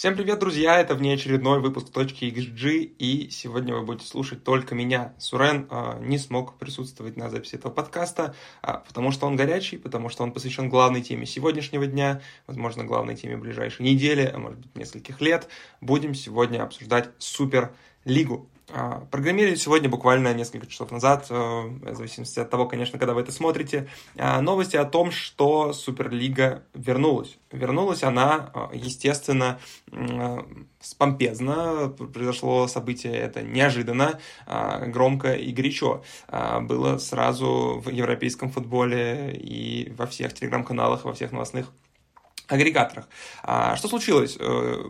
Всем привет, друзья! Это внеочередной выпуск «Точки XG», и сегодня вы будете слушать только меня. Сурен э, не смог присутствовать на записи этого подкаста, э, потому что он горячий, потому что он посвящен главной теме сегодняшнего дня, возможно, главной теме ближайшей недели, а может быть, нескольких лет. Будем сегодня обсуждать Суперлигу. А, программировали сегодня буквально несколько часов назад, э, в зависимости от того, конечно, когда вы это смотрите, а, новости о том, что Суперлига вернулась. Вернулась она, э, естественно, э, спомпезно, произошло событие это неожиданно, а, громко и горячо. Было сразу в европейском футболе и во всех телеграм-каналах, во всех новостных агрегаторах. А что случилось? Э,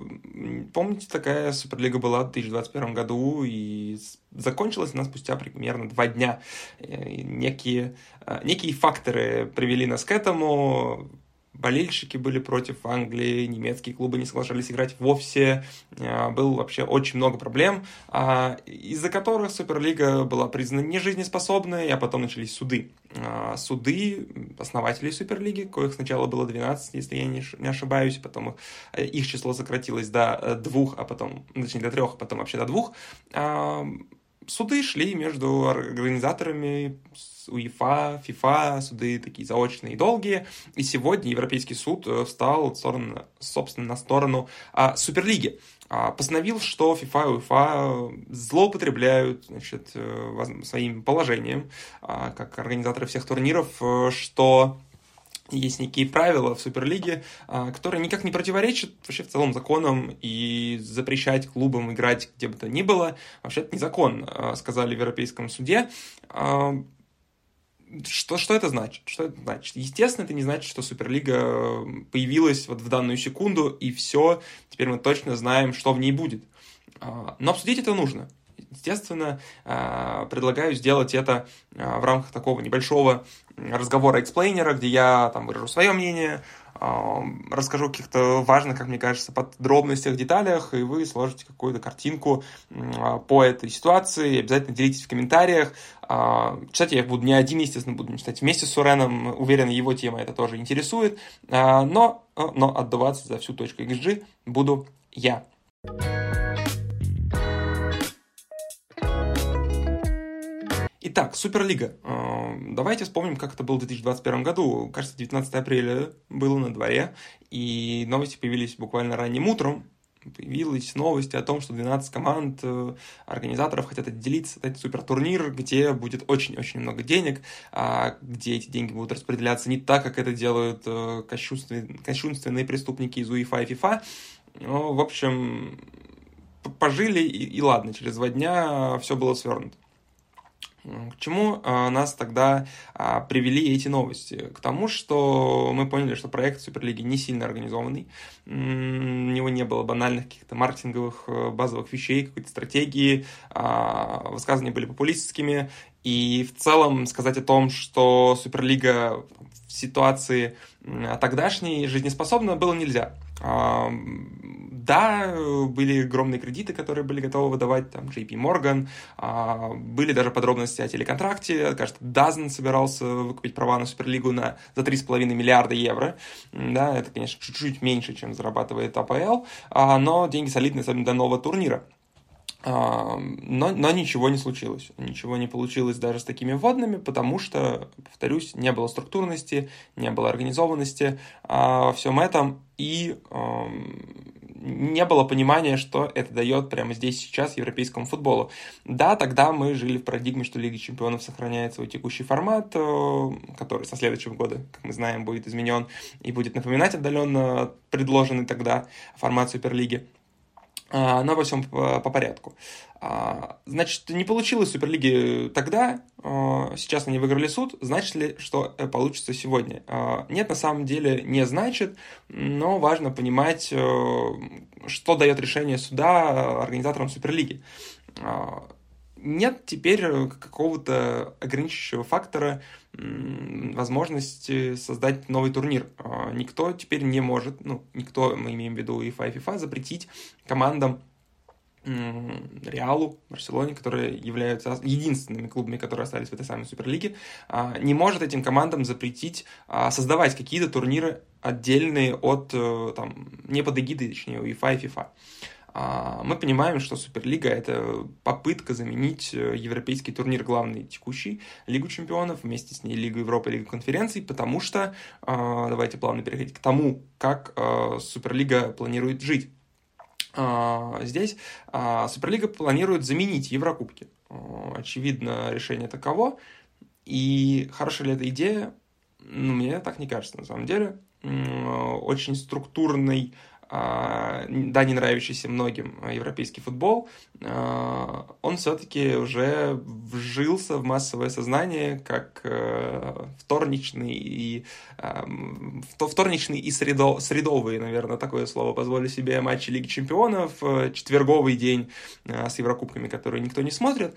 помните, такая Суперлига была в 2021 году, и закончилась она спустя примерно два дня. Э, некие, э, некие факторы привели нас к этому болельщики были против Англии, немецкие клубы не соглашались играть вовсе, а, было вообще очень много проблем, а, из-за которых Суперлига была признана нежизнеспособной, а потом начались суды. А, суды основателей Суперлиги, коих сначала было 12, если я не ошибаюсь, потом их число сократилось до э, двух, а потом, точнее, до трех, а потом вообще до двух, суды шли между организаторами УЕФА, ФИФА, суды такие заочные и долгие. И сегодня Европейский суд э, встал, собственно, на сторону а, Суперлиги. А, постановил, что ФИФА и УЕФА злоупотребляют значит, э, своим положением, а, как организаторы всех турниров, э, что есть некие правила в Суперлиге, а, которые никак не противоречат вообще в целом законам, и запрещать клубам играть где бы то ни было, вообще это не закон, а, сказали в Европейском суде. А, что, что это значит? Что это значит? Естественно, это не значит, что Суперлига появилась вот в данную секунду, и все, теперь мы точно знаем, что в ней будет. Но обсудить это нужно. Естественно, предлагаю сделать это в рамках такого небольшого разговора эксплейнера, где я там выражу свое мнение, расскажу о каких-то важных, как мне кажется, подробностях, деталях, и вы сложите какую-то картинку по этой ситуации. Обязательно делитесь в комментариях. Читать я их буду не один, естественно, буду читать вместе с Суреном. Уверен, его тема это тоже интересует. Но, но отдуваться за всю точку XG буду я. Итак, Суперлига. А, давайте вспомним, как это было в 2021 году. Кажется, 19 апреля было на дворе, и новости появились буквально ранним утром. Появились новости о том, что 12 команд э, организаторов хотят отделиться, создать супертурнир, где будет очень-очень много денег, а где эти деньги будут распределяться не так, как это делают э, кощунственные преступники из УЕФА и ФИФА. Ну, в общем, пожили, и, и ладно, через два дня все было свернуто. К чему а, нас тогда а, привели эти новости? К тому, что мы поняли, что проект Суперлиги не сильно организованный, у него не было банальных каких-то маркетинговых э, базовых вещей, какой-то стратегии, а, высказывания были популистскими, и в целом сказать о том, что Суперлига в ситуации тогдашней жизнеспособна, было нельзя. Да, были огромные кредиты, которые были готовы выдавать, там, JP Morgan, а, были даже подробности о телеконтракте, кажется, Дазн собирался выкупить права на Суперлигу на, за 3,5 миллиарда евро, да, это, конечно, чуть-чуть меньше, чем зарабатывает АПЛ, а, но деньги солидные, особенно до нового турнира. А, но, но ничего не случилось. Ничего не получилось даже с такими вводными, потому что, повторюсь, не было структурности, не было организованности во всем этом, и не было понимания, что это дает прямо здесь сейчас европейскому футболу. Да, тогда мы жили в парадигме, что Лига Чемпионов сохраняет свой текущий формат, э, который со следующего года, как мы знаем, будет изменен и будет напоминать отдаленно предложенный тогда формат Суперлиги. А, но во всем по, по порядку. А, значит, не получилось Суперлиги тогда, а, сейчас они выиграли суд, значит ли, что э, получится сегодня? Нет, на самом деле не значит, но важно понимать, э, что дает решение суда организаторам Суперлиги нет теперь э, какого-то ограничивающего фактора возможности создать новый турнир. А, никто теперь не может, ну, никто, мы имеем в виду и FIFA и FIFA, запретить командам Реалу, Барселоне, которые являются единственными клубами, которые остались в этой самой Суперлиге, а, не может этим командам запретить а, создавать какие-то турниры отдельные от, э, там, не под эгидой, точнее, УЕФА и ФИФА. А, мы понимаем, что Суперлига – это попытка заменить э, европейский турнир, главный текущий, Лигу чемпионов, вместе с ней Лигу Европы, Лигу конференций, потому что, давайте плавно переходить к тому, как Суперлига планирует жить. А, здесь а, Суперлига планирует заменить Еврокубки. А, очевидно, решение таково. И хорошая ли эта идея? Ну, мне так не кажется, на самом деле. Очень структурный а, да, не нравящийся многим европейский футбол, а, он все-таки уже вжился в массовое сознание как э, вторничный и вторничный и средо, средовый, наверное, такое слово позволю себе матчи Лиги Чемпионов, э, четверговый день с Еврокубками, которые никто не смотрит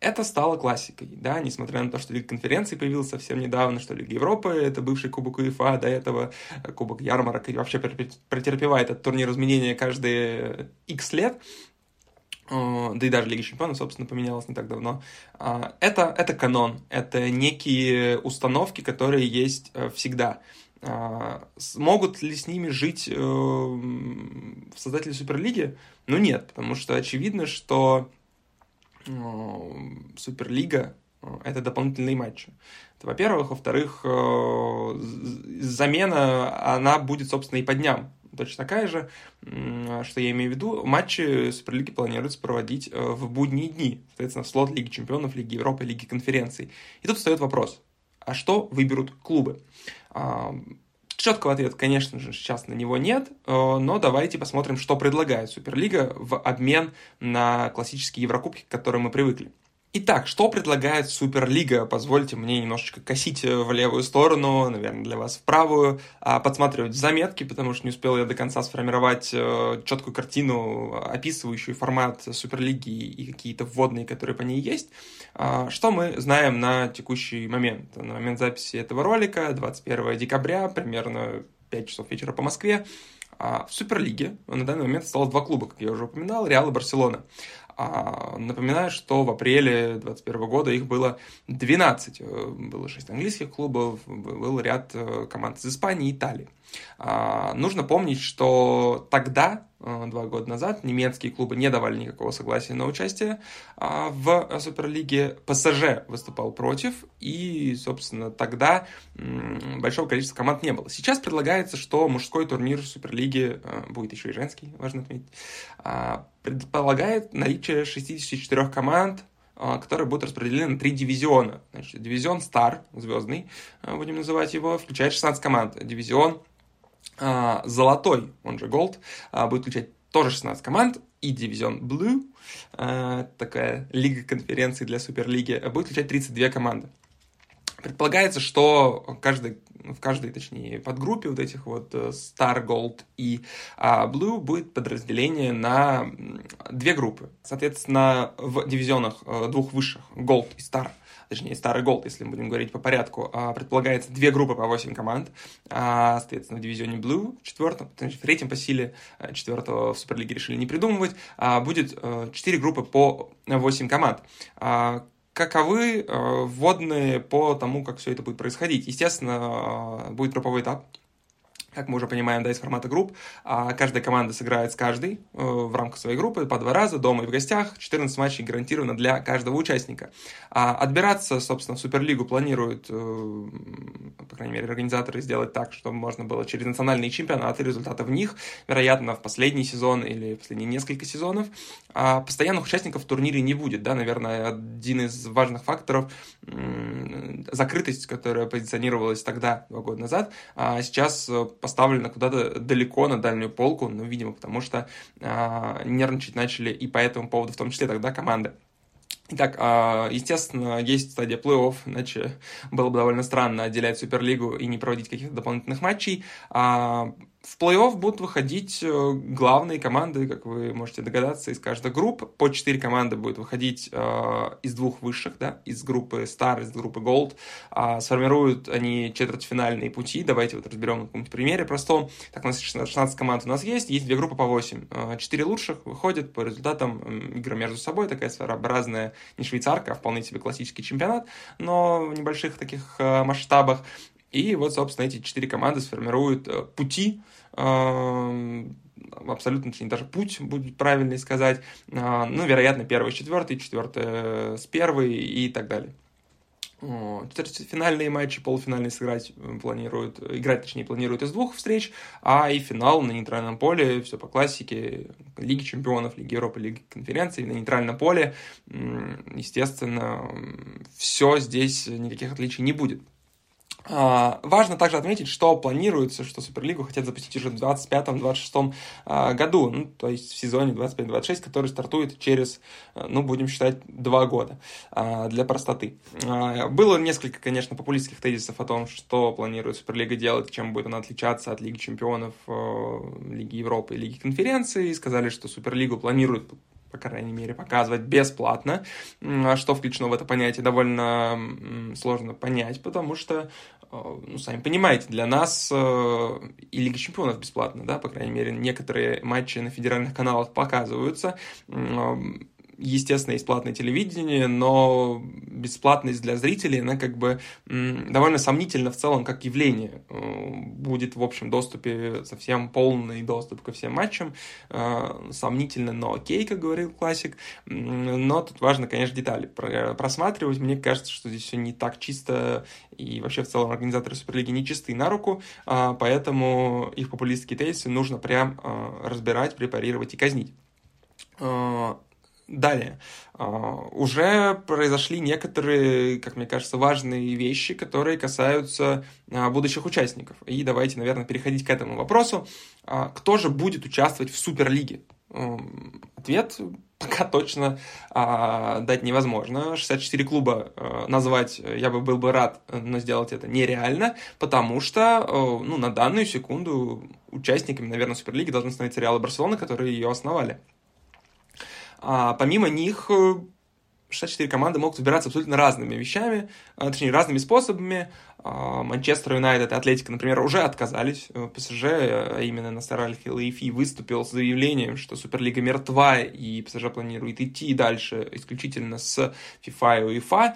это стало классикой, да, несмотря на то, что Лига конференции появилась совсем недавно, что Лига Европы — это бывший Кубок УЕФА, до этого Кубок Ярмарок, и вообще претерпевает этот турнир изменения каждые X лет, да и даже Лига Чемпионов, собственно, поменялась не так давно. А, это, это канон, это некие установки, которые есть э, всегда. А, могут ли с ними жить э, создатели Суперлиги? Ну нет, потому что очевидно, что Суперлига э, это дополнительные матчи. Это, во-первых. Во-вторых, э, замена, она будет, собственно, и по дням. Точно такая же, что я имею в виду, матчи Суперлиги планируется проводить э, в будние дни, соответственно, в слот Лиги Чемпионов, Лиги Европы, Лиги Конференций. И тут встает вопрос, а что выберут клубы? Четкого ответа, конечно же, сейчас на него нет, э, но давайте посмотрим, что предлагает Суперлига в обмен на классические Еврокубки, к которым мы привыкли. Итак, что предлагает Суперлига? Позвольте мне немножечко косить э, в левую сторону, наверное, для вас в правую, а подсматривать заметки, потому что не успел я до конца сформировать э, четкую картину, описывающую формат Суперлиги и какие-то вводные, которые по ней есть. А, что мы знаем на текущий момент? На момент записи этого ролика, 21 декабря, примерно 5 часов вечера по Москве, а, в Суперлиге на данный момент осталось два клуба, как я уже упоминал, Реал и Барселона. А, напоминаю, что в апреле 2021 года их было 12. Э, было 6 английских клубов, был ряд э, команд из Испании и Италии. А, нужно помнить, что тогда, два года назад, немецкие клубы не давали никакого согласия на участие а, в Суперлиге. ПСЖ выступал против, и, собственно, тогда большого количества команд не было. Сейчас предлагается, что мужской турнир Суперлиги, э, будет еще и женский, важно отметить, а, предполагает наличие 64 команд, которые будут распределены на три дивизиона. Значит, дивизион Стар, звездный, э, будем называть его, включает 16 команд. Дивизион золотой, он же Gold, а, будет включать тоже 16 команд, и дивизион Blue, а, такая лига конференции для Суперлиги, будет включать 32 команды. Предполагается, что каждый, в каждой, точнее, подгруппе вот этих вот э, Star, Gold и Blue будет подразделение на две группы. Соответственно, в дивизионах э, двух высших, Gold и Star, точнее, старый голд, если мы будем говорить по порядку, а, предполагается две группы по 8 команд, а, соответственно, в дивизионе Blue, в четвертом, в третьем по силе, э, четвертого в Суперлиге решили не придумывать, а, будет 4 э, группы по 8 команд каковы э, вводные по тому, как все это будет происходить. Естественно, будет групповой этап, как мы уже понимаем, да, из формата групп, а каждая команда сыграет с каждой э, в рамках своей группы по два раза, дома и в гостях, 14 матчей гарантированно для каждого участника. А отбираться, собственно, в Суперлигу планируют, э, по крайней мере, организаторы сделать так, чтобы можно было через национальные чемпионаты, результаты в них, вероятно, в последний сезон или в последние несколько сезонов. А постоянных участников в турнире не будет, да, наверное, один из важных факторов закрытость, которая позиционировалась тогда, два года назад, а сейчас э, поставлена куда-то далеко на дальнюю полку, ну, видимо, потому что а, нервничать начали и по этому поводу, в том числе тогда команды. Итак, а, естественно, есть стадия плей-офф, иначе было бы довольно странно отделять Суперлигу и не проводить каких-то дополнительных матчей. А, в плей-офф будут выходить э, главные команды, как вы можете догадаться, из каждой группы. По четыре команды будет выходить э, из двух высших, да, из группы Star, из группы Gold. Э, сформируют они четвертьфинальные пути. Давайте вот разберем на каком-нибудь примере простом. Так, у нас 16 команд у нас есть, есть две группы по 8. Э, четыре лучших выходят по результатам игры между собой. Такая своеобразная, не швейцарка, а вполне себе классический чемпионат, но в небольших таких э, масштабах. И вот, собственно, эти четыре команды сформируют э, пути, э, абсолютно, точнее, даже путь будет правильно сказать, э, ну, вероятно, первый с четвертый, четвертый с первой и так далее. Финальные матчи, полуфинальные сыграть планируют, играть, точнее, планируют из двух встреч, а и финал на нейтральном поле, все по классике, Лиги чемпионов, Лиги Европы, Лиги конференций, на нейтральном поле, естественно, все здесь никаких отличий не будет. А, важно также отметить, что планируется, что Суперлигу хотят запустить уже в 2025-2026 а, году, ну, то есть в сезоне 25-26, который стартует через, э, ну, будем считать, два года а, для простоты. Было несколько, конечно, популистских тезисов о том, что планирует Суперлига делать, чем будет она отличаться от Лиги Чемпионов, э, Лиги Европы и Лиги Конференции. Сказали, что Суперлигу планируют по крайней мере, показывать бесплатно. Что включено в это понятие, довольно сложно понять, потому что, э, ну, сами понимаете, для нас э, и Лига Чемпионов бесплатно, да, по крайней мере, некоторые матчи на федеральных каналах показываются естественно, есть платное телевидение, но бесплатность для зрителей, она как бы довольно сомнительна в целом как явление. Э, будет в общем доступе совсем полный доступ ко всем матчам. Э, сомнительно, но окей, как говорил классик. Но тут важно, конечно, детали просматривать. Мне кажется, что здесь все не так чисто, и вообще в целом организаторы Суперлиги не чистые на руку, а поэтому их популистские тезисы нужно прям э, разбирать, препарировать и казнить. Далее. А, уже произошли некоторые, как мне кажется, важные вещи, которые касаются а, будущих участников. И давайте, наверное, переходить к этому вопросу. А, кто же будет участвовать в Суперлиге? Ответ пока точно дать невозможно. 64 клуба назвать я бы был бы рад, но сделать это нереально, потому что ну, на данную секунду участниками, наверное, Суперлиги должны становиться Реал и Барселона, которые ее основали. А помимо них 64 э, команды могут выбираться абсолютно разными вещами, э, точнее, разными способами. А, Манчестер Юнайтед и Атлетика, например, уже отказались. Э, ПСЖ, а именно Насар Аль-Хилаифи, выступил с заявлением, что Суперлига мертва, и ПСЖ планирует идти дальше исключительно с FIFA и UEFA.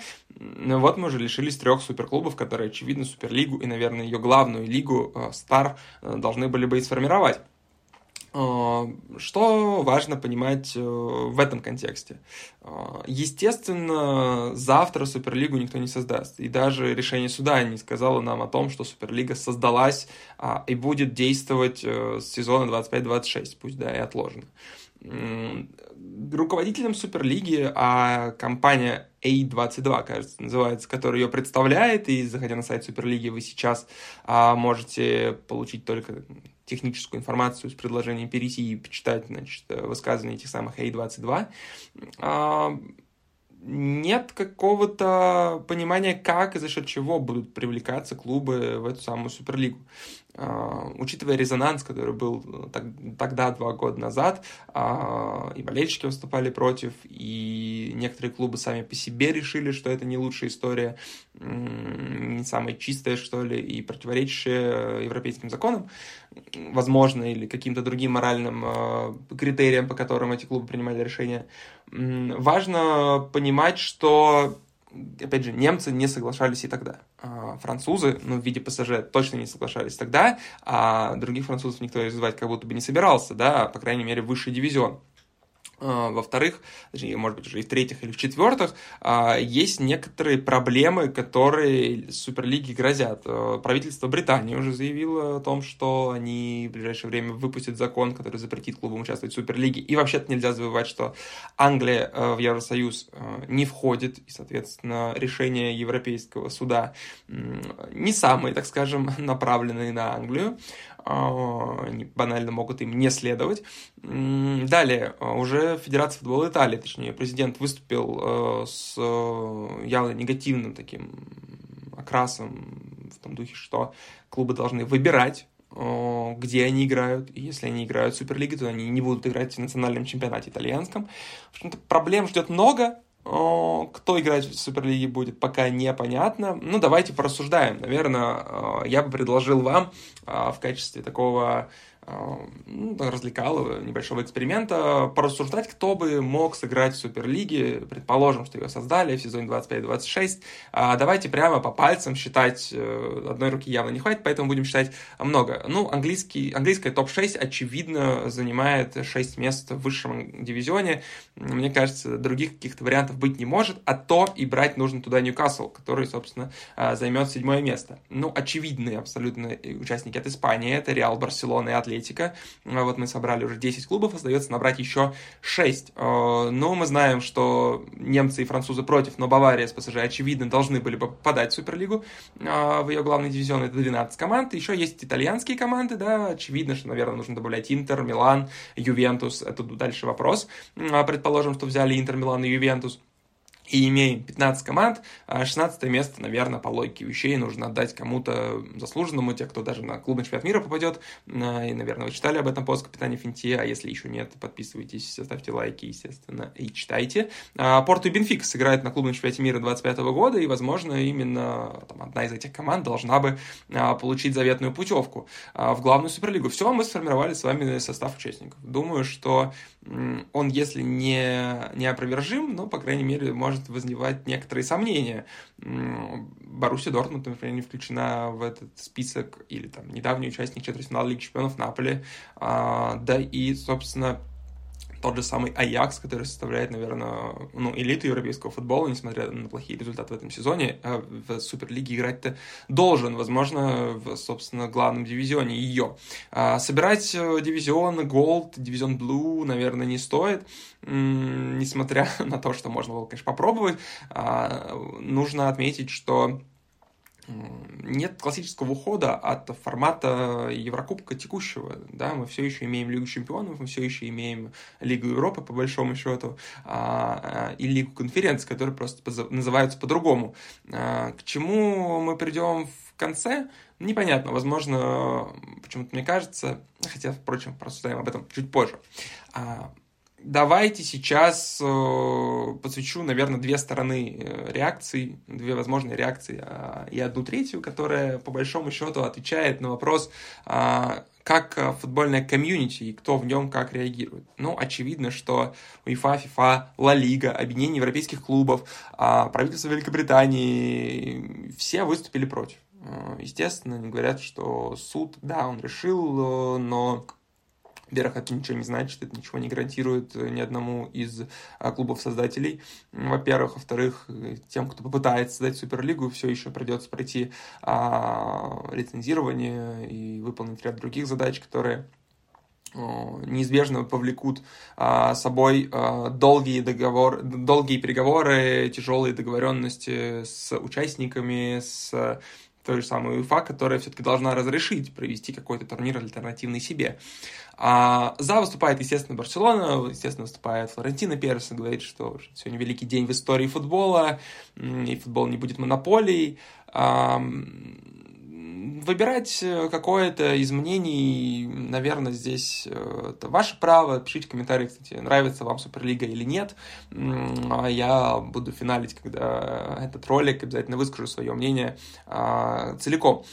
Вот мы уже лишились трех суперклубов, которые, очевидно, Суперлигу и, наверное, ее главную лигу, Стар, должны были бы и сформировать. А, что важно понимать э, в этом контексте? А, естественно, завтра Суперлигу никто не создаст. И даже решение суда не сказало нам о том, что Суперлига создалась а, и будет действовать э, с сезона 25-26, пусть да и отложено. Руководителем Суперлиги, а компания A22, кажется, называется, которая ее представляет, и заходя на сайт Суперлиги, вы сейчас можете получить только техническую информацию с предложением перейти и почитать значит, высказывания этих самых A22, а, нет какого-то понимания, как и за счет чего будут привлекаться клубы в эту самую Суперлигу. А, учитывая резонанс, который был э, тогда, два года назад, а, и болельщики выступали против, и некоторые клубы сами по себе решили, что это не лучшая история, не самая чистая, что ли, и противоречащая европейским законам, возможно, или каким-то другим моральным э, критериям, по которым эти клубы принимали решения. Важно понимать, что опять же, немцы не соглашались и тогда. А французы, ну, в виде ПСЖ, точно не соглашались тогда, а других французов никто развивать как будто бы не собирался, да, по крайней мере, высший дивизион. А, во-вторых, может быть, уже и в-третьих или в-четвертых, а, есть некоторые проблемы, которые Суперлиге грозят. А, правительство Британии уже заявило о том, что они в ближайшее время выпустят закон, который запретит клубам участвовать в Суперлиге. И вообще-то нельзя забывать, что Англия в Евросоюз не входит, и, соответственно, решения Европейского суда не самые, так скажем, направленные на Англию. Они банально могут им не следовать. Далее, уже Федерация футбола Италии, точнее, президент выступил э, с явно негативным таким окрасом в том духе, что клубы должны выбирать где они играют. И если они играют в Суперлиге, то они не будут играть в национальном чемпионате итальянском. В общем-то, проблем ждет много. Кто играть в Суперлиге будет, пока непонятно. Ну, давайте порассуждаем. Наверное, я бы предложил вам в качестве такого ну, развлекалого небольшого эксперимента, порассуждать, кто бы мог сыграть в Суперлиге, предположим, что ее создали в сезоне 25-26. А давайте прямо по пальцам считать, э, одной руки явно не хватит, поэтому будем считать много. Ну, английский, английская топ-6, очевидно, занимает 6 мест в высшем дивизионе. Мне кажется, других каких-то вариантов быть не может, а то и брать нужно туда Ньюкасл, который, собственно, а, займет седьмое место. Ну, очевидные абсолютно участники от Испании, это Реал, Барселона и Атлетика Атлетика. А вот мы собрали уже 10 клубов, остается набрать еще 6. А, но мы знаем, что немцы и французы против, но Бавария с ПСЖ, очевидно, должны были бы подать в Суперлигу. В ее главный дивизион это 12 команд. Еще есть итальянские команды, да, очевидно, что, наверное, нужно добавлять Интер, Милан, Ювентус. Это дальше вопрос. Предположим, что взяли Интер, Милан и Ювентус и имеем 15 команд, 16 а место, наверное, по логике вещей нужно отдать кому-то заслуженному, те, кто даже на клубный чемпионат мира попадет, а, и, наверное, вы читали об этом пост капитане Финти, а если еще нет, подписывайтесь, ставьте лайки, естественно, и читайте. А, Порту и Бенфик сыграют на клубном чемпионате мира 25 года, и, возможно, именно там, одна из этих команд должна бы получить заветную путевку в главную суперлигу. Все, мы сформировали с вами состав участников. Думаю, что он, если не неопровержим, но, по крайней мере, может вызывать некоторые сомнения. Боруссия Дортмунд, например, не включена в этот список, или там недавний участник четвертьфинала Лиги Чемпионов Наполи, а, да и, собственно, тот же самый Аякс, который составляет, наверное, ну, элиту европейского футбола, несмотря на плохие результаты в этом сезоне, а в Суперлиге играть-то должен, возможно, в, собственно, главном дивизионе ее. А собирать э, дивизион Gold, дивизион Blue, наверное, не стоит, несмотря на то, что можно было, конечно, попробовать. А, нужно отметить, что нет классического ухода от формата Еврокубка текущего. Да? Мы все еще имеем Лигу чемпионов, мы все еще имеем Лигу Европы, по большому счету, а, а, и Лигу конференций, которые просто называются по-другому. А, к чему мы придем в конце, непонятно. Возможно, почему-то мне кажется, хотя, впрочем, просуждаем об этом чуть позже Давайте сейчас э, посвящу, наверное, две стороны э, реакции, две возможные реакции, э, и одну третью, которая, по большому счету, отвечает на вопрос, э, как футбольная комьюнити и кто в нем как реагирует. Ну, очевидно, что УЕФА, ФИФА, Ла Лига, объединение европейских клубов, э, правительство Великобритании, все выступили против. Э, естественно, они говорят, что суд, да, он решил, но во-первых, это ничего не значит, это ничего не гарантирует э, ни одному из а, клубов-создателей. Во-первых. Во-вторых, э, тем, кто попытается создать Суперлигу, все еще придется пройти а, лицензирование и выполнить ряд других задач, которые неизбежно повлекут а, собой а, долгие, договор, долгие переговоры, тяжелые договоренности с участниками, с той же самой УЕФА, которая все-таки должна разрешить провести какой-то турнир альтернативный себе. А за выступает, естественно, Барселона, естественно, выступает Флорентина Перес, говорит, что сегодня великий день в истории футбола, и футбол не будет монополией. Выбирать э, какое-то из мнений, наверное, здесь э, это ваше право. Пишите в комментариях, кстати, нравится вам Суперлига или нет. А я буду финалить, когда этот ролик, обязательно выскажу свое мнение а, целиком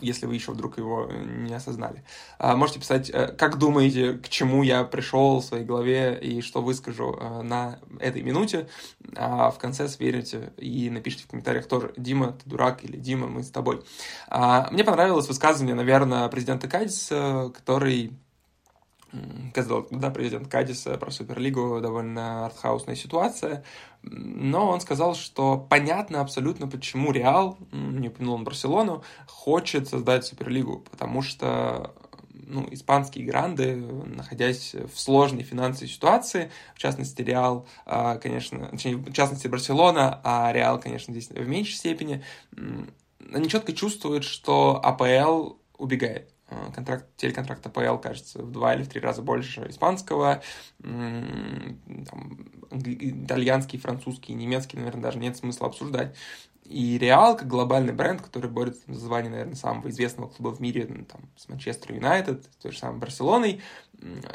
если вы еще вдруг его не осознали. А, можете писать, э, как думаете, к чему я пришел в своей голове и что выскажу э, на этой минуте. А в конце сверите и напишите в комментариях тоже, Дима, ты дурак или Дима, мы с тобой. А, мне понравилось высказывание, наверное, президента Кадиса, который сказал, да, президент Кадиса про Суперлигу довольно артхаусная ситуация, но он сказал, что понятно абсолютно, почему Реал, не упомянул он Барселону, хочет создать Суперлигу, потому что ну, испанские гранды, находясь в сложной финансовой ситуации, в частности, Реал, а, конечно, точнее, в частности, Барселона, а Реал, конечно, здесь в меньшей степени, они четко чувствуют, что АПЛ убегает. А, контракт, телеконтракт АПЛ, кажется, в два или в три раза больше испанского, там, итальянский, французский, немецкий, наверное, даже нет смысла обсуждать. И Реал, как глобальный бренд, который борется за звание, наверное, самого известного клуба в мире, ну, там, с Манчестер Юнайтед, с той же самой Барселоной,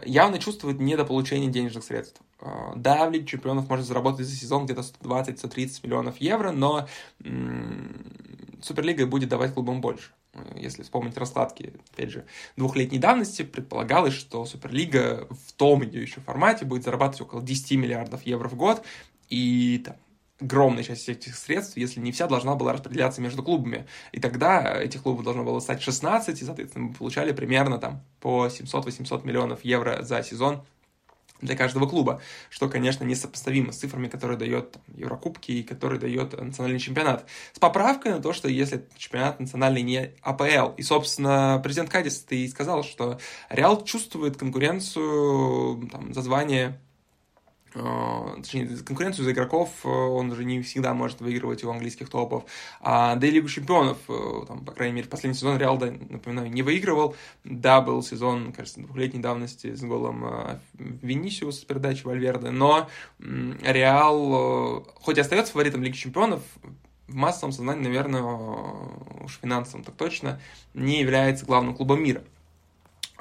явно чувствует недополучение денежных средств. А, да, в Лиге Чемпионов может заработать за сезон где-то 120-130 миллионов евро, но Суперлига будет давать клубам больше. Если вспомнить раскладки, опять же, двухлетней давности, предполагалось, что Суперлига в том ее еще формате будет зарабатывать около 10 миллиардов евро в год, и там, огромная часть этих средств, если не вся, должна была распределяться между клубами. И тогда этих клубов должно было стать 16, и, соответственно, мы получали примерно там по 700-800 миллионов евро за сезон для каждого клуба, что, конечно, несопоставимо с цифрами, которые дает там, Еврокубки и которые дает национальный чемпионат. С поправкой на то, что если чемпионат национальный не АПЛ. И, собственно, президент Кадис ты и сказал, что Реал чувствует конкуренцию там, за звание Э, точнее, конкуренцию за игроков э, он уже не всегда может выигрывать у английских топов. А да и Лигу чемпионов, э, там, по крайней мере, последний сезон Реал, да, напоминаю, не выигрывал. Да, был сезон, кажется, двухлетней давности с голом Винисиус с передачи Вальверде, но Реал, хоть и остается фаворитом Лиги чемпионов, в массовом сознании, наверное, уж финансовом так точно, не является главным клубом мира.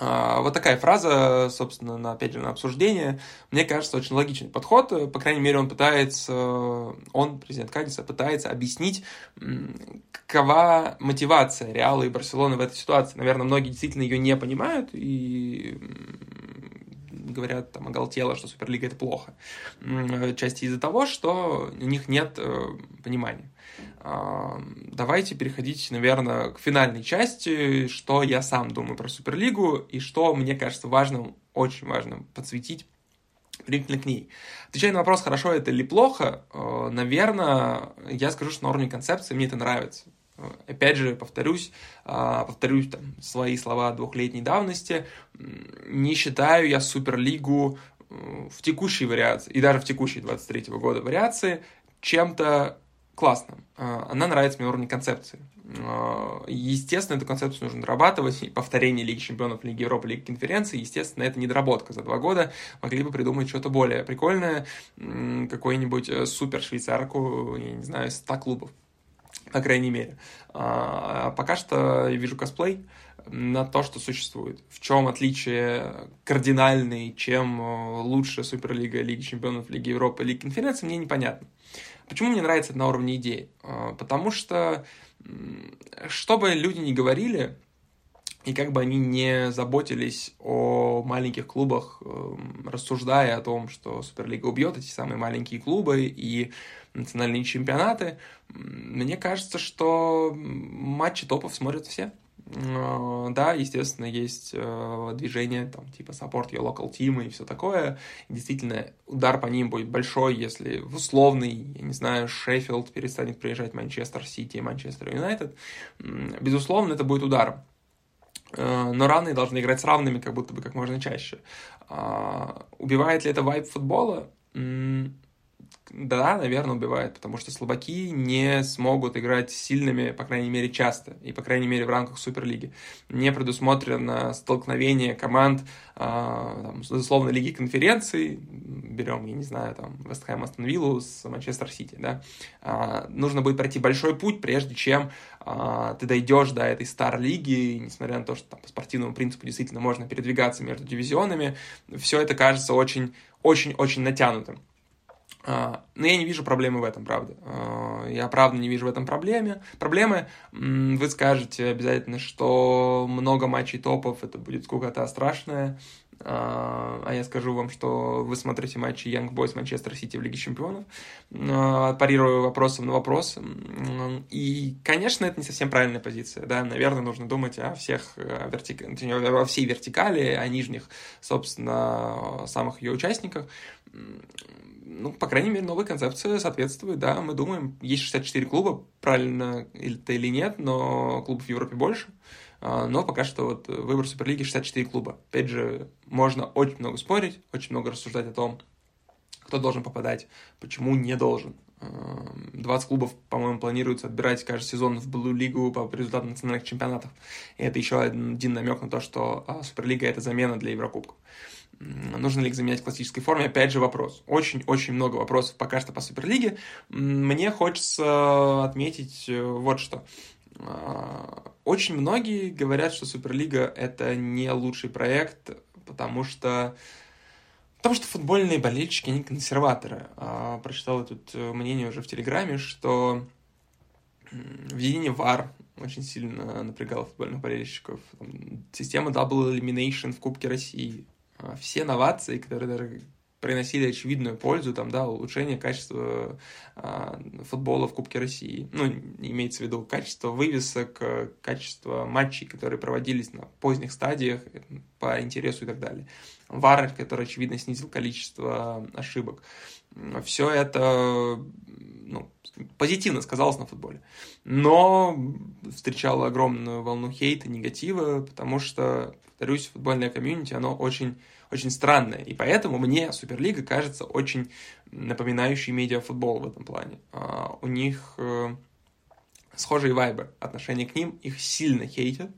А, вот такая фраза, собственно, на, опять же, на обсуждение. Мне кажется, очень логичный подход. По крайней мере, он пытается, он, президент Кадиса, пытается объяснить, какова мотивация Реала и Барселоны в этой ситуации. Наверное, многие действительно ее не понимают и говорят там оголтело, что Суперлига это плохо. Части из-за того, что у них нет э, понимания. Давайте переходить, наверное, к финальной части, что я сам думаю про Суперлигу и что мне кажется важным, очень важным подсветить применительно к ней. Отвечая на вопрос, хорошо это или плохо, э, наверное, я скажу, что на уровне концепции мне это нравится. Опять же, повторюсь, э, повторюсь там, свои слова двухлетней давности. Не считаю я Суперлигу э, в текущей вариации, и даже в текущей 23 года вариации, чем-то классно. А, она нравится мне на уровне концепции. А, естественно, эту концепцию нужно дорабатывать. И повторение Лиги Чемпионов, Лиги Европы, Лиги Конференции, естественно, это недоработка. За два года могли бы придумать что-то более прикольное, какой-нибудь э, супер швейцарку, я не знаю, 100 клубов, по крайней мере. А, пока что я вижу косплей на то, что существует. В чем отличие кардинальный, чем э, лучше Суперлига, Лиги Чемпионов, Лиги Европы, Лиги Конференции, мне непонятно. Почему мне нравится это на уровне идей? А, потому что, что бы люди ни говорили, и как бы они не заботились о маленьких клубах, эм, рассуждая о том, что Суперлига убьет эти самые маленькие клубы и национальные чемпионаты, мне кажется, что матчи топов смотрят все. Э, да, естественно, есть э, движение, там, типа support your local team и все такое. действительно, удар по ним будет большой, если в условный, я не знаю, Шеффилд перестанет приезжать Манчестер Сити и Манчестер Юнайтед. Безусловно, это будет ударом. Э, но равные должны играть с равными как будто бы как можно чаще. А, убивает ли это вайп футбола? Да, наверное, убивает, потому что слабаки не смогут играть сильными, по крайней мере, часто, и, по крайней мере, в рамках Суперлиги. Не предусмотрено столкновение команд, э, там, условно, Лиги конференций, берем, я не знаю, там, Вестхэм Астон Виллу с Манчестер Сити, да, э, нужно будет пройти большой путь, прежде чем э, ты дойдешь до этой стар-лиги, несмотря на то, что там, по спортивному принципу действительно можно передвигаться между дивизионами, все это кажется очень очень-очень натянутым. А, но я не вижу проблемы в этом, правда. А, я правда не вижу в этом проблемы. Проблемы. Вы скажете обязательно, что много матчей топов, это будет сколько-то страшное. А, а я скажу вам, что вы смотрите матчи Young Boys Манчестер Сити в Лиге Чемпионов, парирую вопросом на вопрос. И, конечно, это не совсем правильная позиция. Да? Наверное, нужно думать о всех о, вертик... о всей вертикали, о нижних, собственно, самых ее участниках ну, по крайней мере, новая концепция соответствует, да, мы думаем, есть 64 клуба, правильно это или нет, но клубов в Европе больше, а, но пока что вот выбор Суперлиги 64 клуба. Опять же, можно очень много спорить, очень много рассуждать о том, кто должен попадать, почему не должен. 20 клубов, по-моему, планируется отбирать каждый сезон в Блу Лигу по результатам национальных чемпионатов. И это еще один намек на то, что а, Суперлига – это замена для Еврокубков. Нужно ли их заменять в классической форме? Опять же вопрос. Очень-очень много вопросов пока что по Суперлиге. Мне хочется отметить э, вот что. А, очень многие говорят, что Суперлига — это не лучший проект, потому что Потому что футбольные болельщики, они консерваторы. А, прочитал тут э, мнение уже в Телеграме, что введение VAR очень сильно напрягало футбольных болельщиков. Система Double Elimination в Кубке России. А, все новации, которые даже приносили очевидную пользу, там, да, улучшение качества э, футбола в Кубке России. Ну, имеется в виду качество вывесок, качество матчей, которые проводились на поздних стадиях по интересу и так далее. Вар, который, очевидно, снизил количество ошибок. Все это ну, позитивно сказалось на футболе. Но встречало огромную волну хейта, негатива, потому что, повторюсь, футбольное комьюнити, оно очень очень странное. И поэтому мне Суперлига кажется очень напоминающей медиафутбол в этом плане. Uh, у них uh, схожие вайбы, отношение к ним, их сильно хейтят,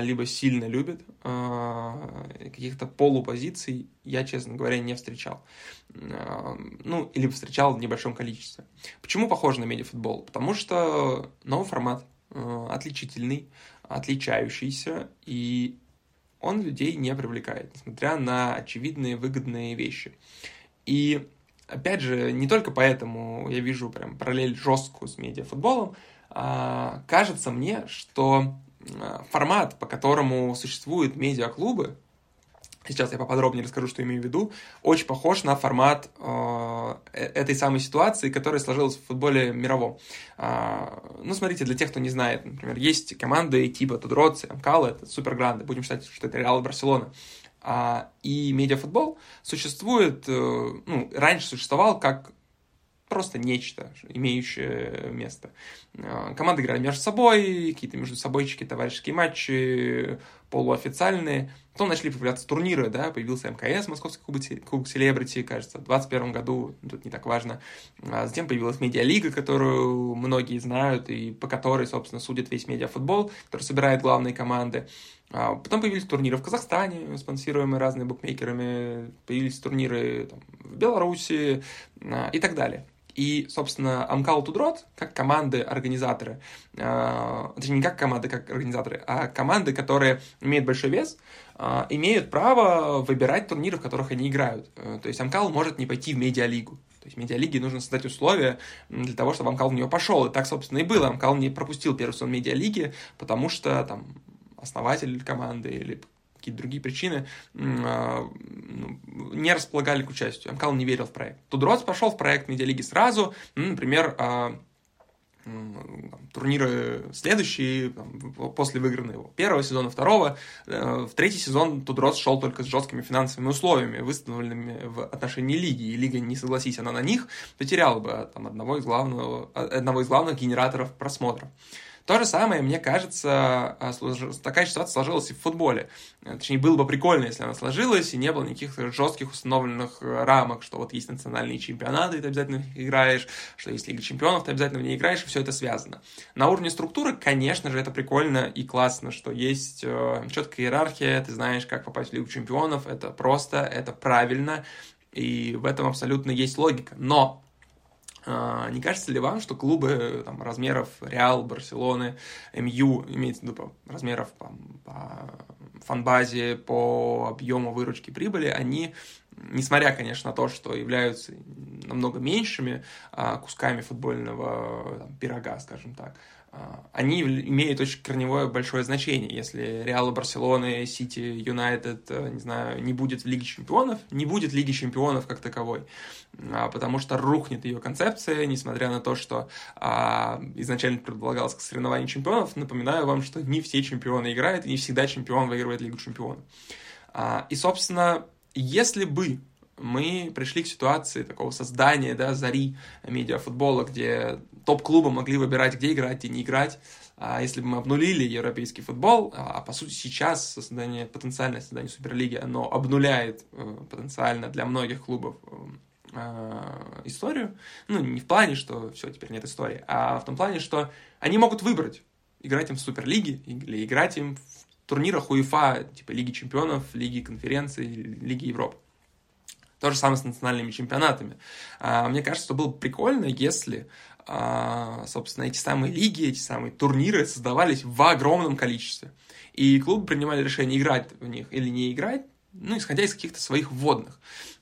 либо сильно любят. Каких-то полупозиций я, честно говоря, не встречал. Ну, или встречал в небольшом количестве. Почему похоже на медиафутбол? Потому что новый формат, отличительный, отличающийся, и он людей не привлекает, несмотря на очевидные выгодные вещи. И опять же, не только поэтому я вижу прям параллель жесткую с медиафутболом, а, кажется мне, что а, формат, по которому существуют медиаклубы, сейчас я поподробнее расскажу, что имею в виду, очень похож на формат э, э, этой самой ситуации, которая сложилась в футболе мировом. Э, ну, смотрите, для тех, кто не знает, например, есть команды типа Тудроци, Амкала, это супергранды, будем считать, что это Реал Барселона. А, и медиафутбол существует, э, ну, раньше существовал как просто нечто, имеющее место. А, команды играли между собой, какие-то между собойчики, товарищеские матчи, полуофициальные. Потом начали появляться турниры, да, появился МКС, Московский кубок селебрити, кажется, в 2021 году, тут не так важно. А затем появилась медиалига, которую многие знают, и по которой, собственно, судит весь медиафутбол, который собирает главные команды. А потом появились турниры в Казахстане, спонсируемые разными букмекерами, появились турниры там, в Беларуси а, и так далее. И, собственно, Амкал Тудрот, как команды-организаторы, э, точнее, не как команды, как организаторы, а команды, которые имеют большой вес, э, имеют право выбирать турниры, в которых они играют. Э, то есть Амкал может не пойти в медиалигу. То есть медиалиге нужно создать условия для того, чтобы Амкал в нее пошел. И так, собственно, и было. Амкал не пропустил первый сезон медиалиги, потому что там основатель команды или какие-то другие причины а, ну, не располагали к участию. МКАЛ не верил в проект. Тудроц пошел в проект Медиалиги сразу, ну, например, а, турниры следующие, после выигранного первого сезона, второго. Э, в третий сезон Тудрос шел только с жесткими финансовыми условиями, выставленными в отношении лиги, и лига, не согласись она на них, потеряла бы там, одного, из главного, одного из главных генераторов просмотров. То же самое, мне кажется, а, такая ситуация сложилась и в футболе. Точнее, было бы прикольно, если она сложилась, и не было никаких жестких установленных э, рамок, что вот есть национальные чемпионаты, и ты обязательно играешь, что есть Лига чемпионов, ты обязательно в ней играешь, и все это связано. На уровне структуры, конечно же, это прикольно и классно, что есть э, четкая иерархия, ты знаешь, как попасть в Лигу чемпионов, это просто, это правильно, и в этом абсолютно есть логика. Но не кажется ли вам, что клубы там, размеров Реал, Барселоны, МЮ, имеется в виду по размеров по, по фанбазе, по объему выручки прибыли, они, несмотря, конечно, на то, что являются намного меньшими а, кусками футбольного там, пирога, скажем так, а, они имеют очень корневое большое значение. Если Реал, Барселоны, Сити, Юнайтед, э, не знаю, не будет в Лиге Чемпионов, не будет Лиги Чемпионов как таковой, а, потому что рухнет ее концепция, несмотря на то, что а, изначально предполагалось к соревнованию чемпионов. Напоминаю вам, что не все чемпионы играют, и не всегда чемпион выигрывает Лигу Чемпионов. И, собственно, если бы мы пришли к ситуации такого создания, да, зари медиафутбола, где топ-клубы могли выбирать, где играть, где не играть. А если бы мы обнулили европейский футбол, а, а по сути сейчас создание, потенциальное создание Суперлиги, оно обнуляет э, потенциально для многих клубов э, э, историю. Ну, не в плане, что все, теперь нет истории, а в том плане, что они могут выбрать, играть им в Суперлиге или играть им в турнирах УЕФА, типа Лиги Чемпионов, Лиги Конференции, Лиги Европы. То же самое с национальными чемпионатами. А, мне кажется, что было бы прикольно, если, а, собственно, эти самые лиги, эти самые турниры создавались в огромном количестве. И клубы принимали решение играть в них или не играть, ну, исходя из каких-то своих вводных.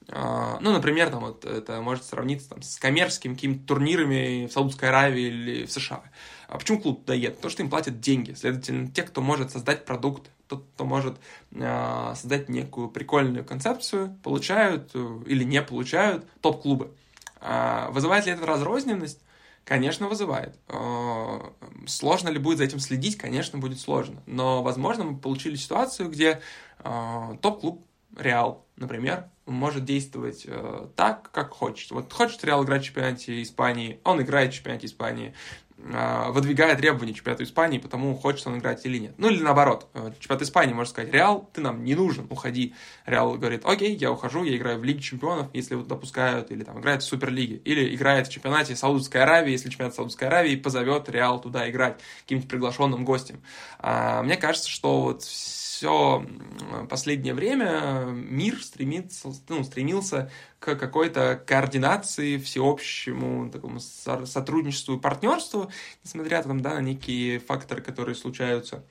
А, ну, например, там вот это может сравниться там, с коммерческими какими-то турнирами в Саудовской Аравии или в США. А почему клуб туда едет? Потому что им платят деньги. Следовательно, те, кто может создать продукт, тот, кто может э, создать некую прикольную концепцию, получают э, или не получают топ-клубы. Э, вызывает ли это разрозненность? Конечно, вызывает. Э, сложно ли будет за этим следить? Конечно, будет сложно. Но, возможно, мы получили ситуацию, где топ-клуб Реал, например, может действовать э, так, как хочет. Вот хочет Реал играть в чемпионате Испании, он играет в чемпионате Испании, выдвигая требования чемпионату Испании, потому хочет он играть или нет. Ну или наоборот, э, чемпионат Испании может сказать, Реал, ты нам не нужен, уходи. Реал говорит, окей, я ухожу, я играю в Лиге чемпионов, если вот допускают, или там играет в Суперлиге, или играет в чемпионате Саудовской Аравии, если чемпионат Саудовской Аравии позовет Реал туда играть каким-нибудь приглашенным гостем. А, мне кажется, что вот все последнее время мир стремится, ну, стремился к какой-то координации, всеобщему такому сотрудничеству и партнерству, несмотря там, да, на некие факторы, которые случаются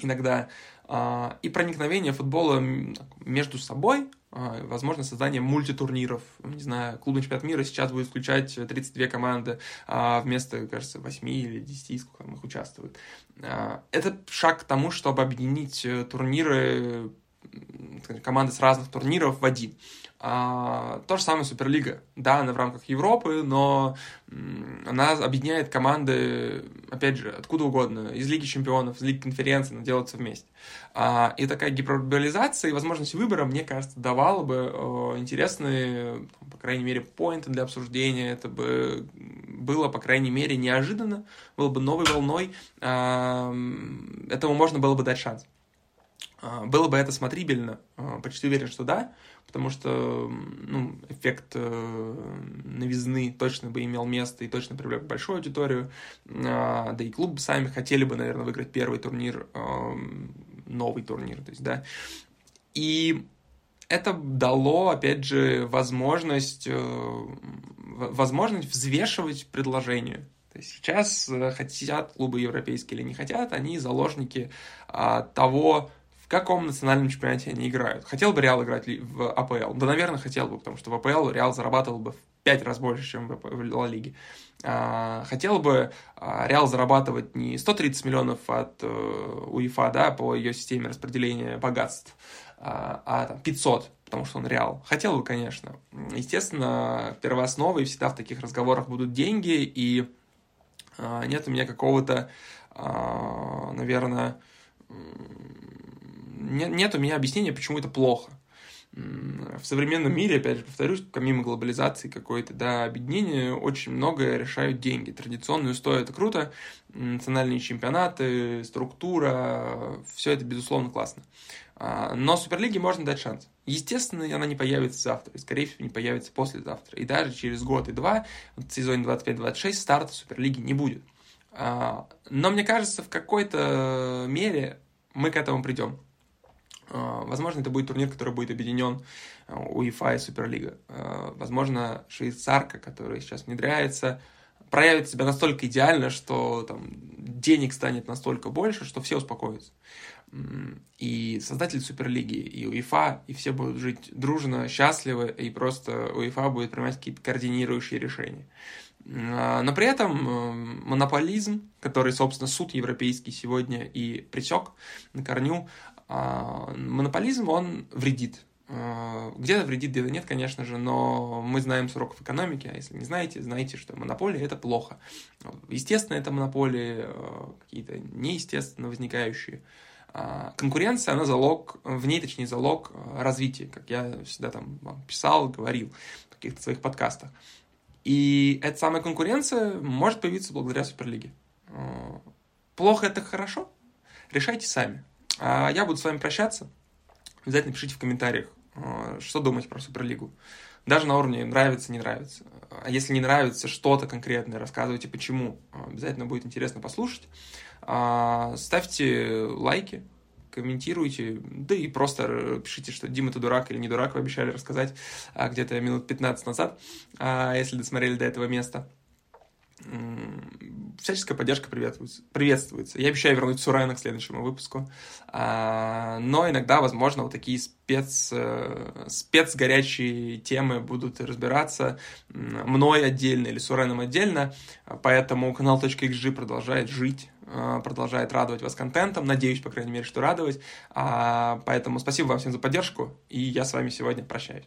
иногда, и проникновение футбола между собой, а, возможно, создание мультитурниров. Не знаю, клубный чемпионат мира сейчас будет включать 32 команды а, вместо, кажется, 8 или 10, сколько там их участвует. А, это шаг к тому, чтобы объединить э, турниры, команды с разных турниров в один. А, то же самое Суперлига. Да, она в рамках Европы, но она объединяет команды, опять же, откуда угодно, из Лиги Чемпионов, из Лиги Конференции, но делается вместе. А, и такая гиперболизация и возможность выбора, мне кажется, давала бы интересные, по крайней мере, поинты для обсуждения. Это бы было, по крайней мере, неожиданно, было бы новой волной. А, этому можно было бы дать шанс. Было бы это смотрибельно? Почти уверен, что да, потому что ну, эффект э, новизны точно бы имел место и точно привлек большую аудиторию. А, да и клубы сами хотели бы, наверное, выиграть первый турнир, новый турнир, то есть, да. И это дало, опять же, возможность, э, возможность взвешивать предложение. То есть сейчас э, хотят клубы европейские или не хотят, они заложники того, в каком национальном чемпионате они играют. Хотел бы Реал играть в АПЛ? Да, наверное, хотел бы, потому что в АПЛ Реал зарабатывал бы в 5 раз больше, чем в Ла Лиге. А, хотел бы а, Реал зарабатывать не 130 миллионов от э, УЕФА, да, по ее системе распределения богатств, а, а там 500, потому что он Реал. Хотел бы, конечно. Естественно, первоосновой всегда в таких разговорах будут деньги, и нет у меня какого-то, наверное, нет, у меня объяснения, почему это плохо. В современном мире, опять же, повторюсь, помимо глобализации какой-то, да, объединения, очень многое решают деньги. Традиционную устои это круто, национальные чемпионаты, структура, все это, безусловно, классно. А, но Суперлиге можно дать шанс. Естественно, она не появится завтра, и, скорее всего, не появится послезавтра. И даже через год и два, в сезоне 25-26, старта Суперлиги не будет. А, но мне кажется, в какой-то мере мы к этому придем. А, возможно, это будет турнир, который будет объединен а, УЕФА и Суперлига. А, возможно, швейцарка, которая сейчас внедряется, проявит себя настолько идеально, что там, денег станет настолько больше, что все успокоятся. И создатели Суперлиги, и УЕФА, и все будут жить дружно, счастливы, и просто УЕФА будет принимать какие-то координирующие решения. Но при этом монополизм, который, собственно, суд европейский сегодня и пресек на корню, монополизм, он вредит. А, где-то вредит, где-то нет, конечно же, но мы знаем с уроков экономики, а если не знаете, знаете, что монополия – это плохо. Естественно, это монополии а, какие-то неестественно возникающие. Конкуренция, она залог, в ней, точнее, залог развития, как я всегда там писал, говорил в каких-то своих подкастах. И эта самая конкуренция может появиться благодаря Суперлиге. Плохо это хорошо? Решайте сами. А я буду с вами прощаться. Обязательно пишите в комментариях, э, что думать про Суперлигу. Даже на уровне нравится, не нравится. А если не нравится что-то конкретное, рассказывайте почему. Обязательно будет интересно послушать. А, ставьте лайки, комментируйте, да и просто пишите, что Дима, ты дурак или не дурак, вы обещали рассказать а, где-то минут 15 назад, а, если досмотрели до этого места всяческая поддержка приветствуется. приветствуется. Я обещаю вернуть Сурена к следующему выпуску. А, но иногда, возможно, вот такие спец, э, спец горячие темы будут разбираться мной отдельно или Суреном отдельно. Поэтому канал .xg продолжает жить а, продолжает радовать вас контентом. Надеюсь, по крайней мере, что радовать. А, поэтому спасибо вам всем за поддержку. И я с вами сегодня прощаюсь.